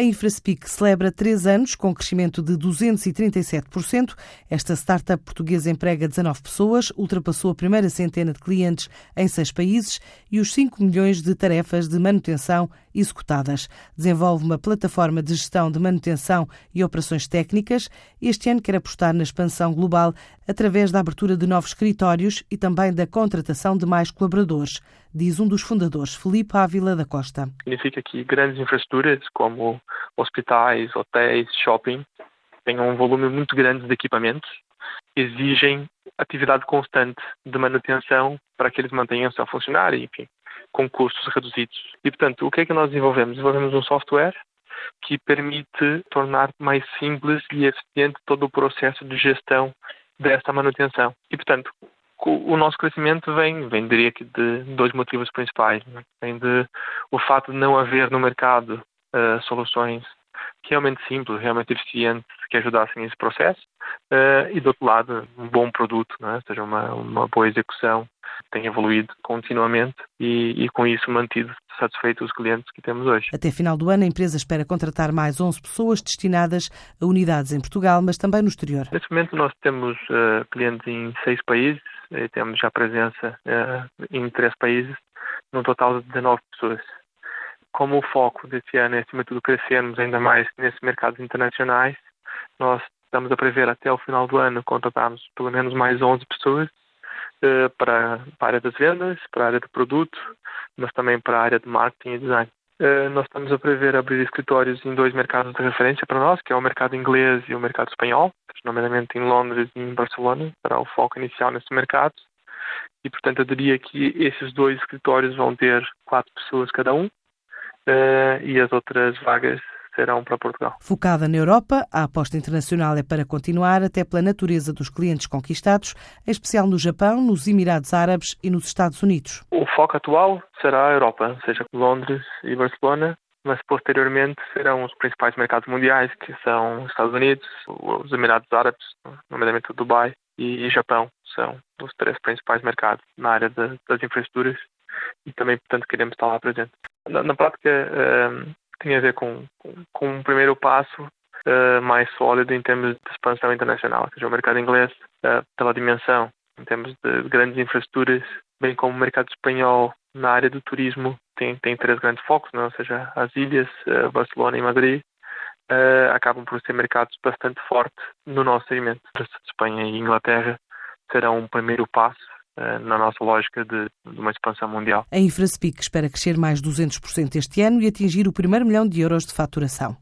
A Infraspeak celebra três anos com crescimento de 237%. Esta startup portuguesa emprega 19 pessoas, ultrapassou a primeira centena de clientes em seis países e os 5 milhões de tarefas de manutenção executadas. Desenvolve uma plataforma de gestão de manutenção e operações técnicas. Este ano quer apostar na expansão global através da abertura de novos escritórios e também da contratação de mais colaboradores, diz um dos fundadores, Felipe Ávila da Costa. Significa que grandes infraestruturas como hospitais, hotéis, shopping, têm um volume muito grande de equipamentos, exigem atividade constante de manutenção para que eles mantenham-se a funcionar, enfim, com custos reduzidos. E, portanto, o que é que nós desenvolvemos? Desenvolvemos um software que permite tornar mais simples e eficiente todo o processo de gestão desta manutenção. E, portanto, o nosso crescimento vem, vem diria que de dois motivos principais. Né? Vem de o fato de não haver no mercado uh, soluções realmente simples, realmente eficientes que ajudassem esse processo uh, e do outro lado um bom produto, né? ou seja, uma, uma boa execução tem evoluído continuamente e, e, com isso mantido satisfeitos os clientes que temos hoje. Até final do ano, a empresa espera contratar mais 11 pessoas destinadas a unidades em Portugal, mas também no exterior. Neste momento nós temos uh, clientes em seis países e temos já presença uh, em três países, num total de 19 pessoas. Como o foco deste ano é, acima de tudo, crescermos ainda mais nesses mercados internacionais, nós estamos a prever até o final do ano contratarmos pelo menos mais 11 pessoas uh, para, para a área das vendas, para a área do produto, mas também para a área de marketing e design. Nós estamos a prever abrir escritórios em dois mercados de referência para nós, que é o mercado inglês e o mercado espanhol, nomeadamente em Londres e em Barcelona, para o foco inicial nesse mercado. E, portanto, eu diria que esses dois escritórios vão ter quatro pessoas cada um, uh, e as outras vagas serão para Portugal. Focada na Europa, a aposta internacional é para continuar, até pela natureza dos clientes conquistados, em especial no Japão, nos Emirados Árabes e nos Estados Unidos. O foco atual será a Europa, seja Londres e Barcelona, mas posteriormente serão os principais mercados mundiais, que são os Estados Unidos, os Emirados Árabes, nomeadamente Dubai e Japão, são os três principais mercados na área de, das infraestruturas e também, portanto, queremos estar lá presente. Na, na prática, uh, tem a ver com, com, com um primeiro passo uh, mais sólido em termos de expansão internacional, ou seja, o mercado inglês, uh, pela dimensão, em termos de grandes infraestruturas, bem como o mercado espanhol na área do turismo, tem, tem três grandes focos, não? É? ou seja, as ilhas, uh, Barcelona e Madrid, acabam por ser mercados bastante fortes no nosso segmento. Espanha e Inglaterra serão um primeiro passo eh, na nossa lógica de, de, uma expansão mundial. A Infraspeak espera crescer mais 200% este ano e atingir o primeiro milhão de euros de faturação.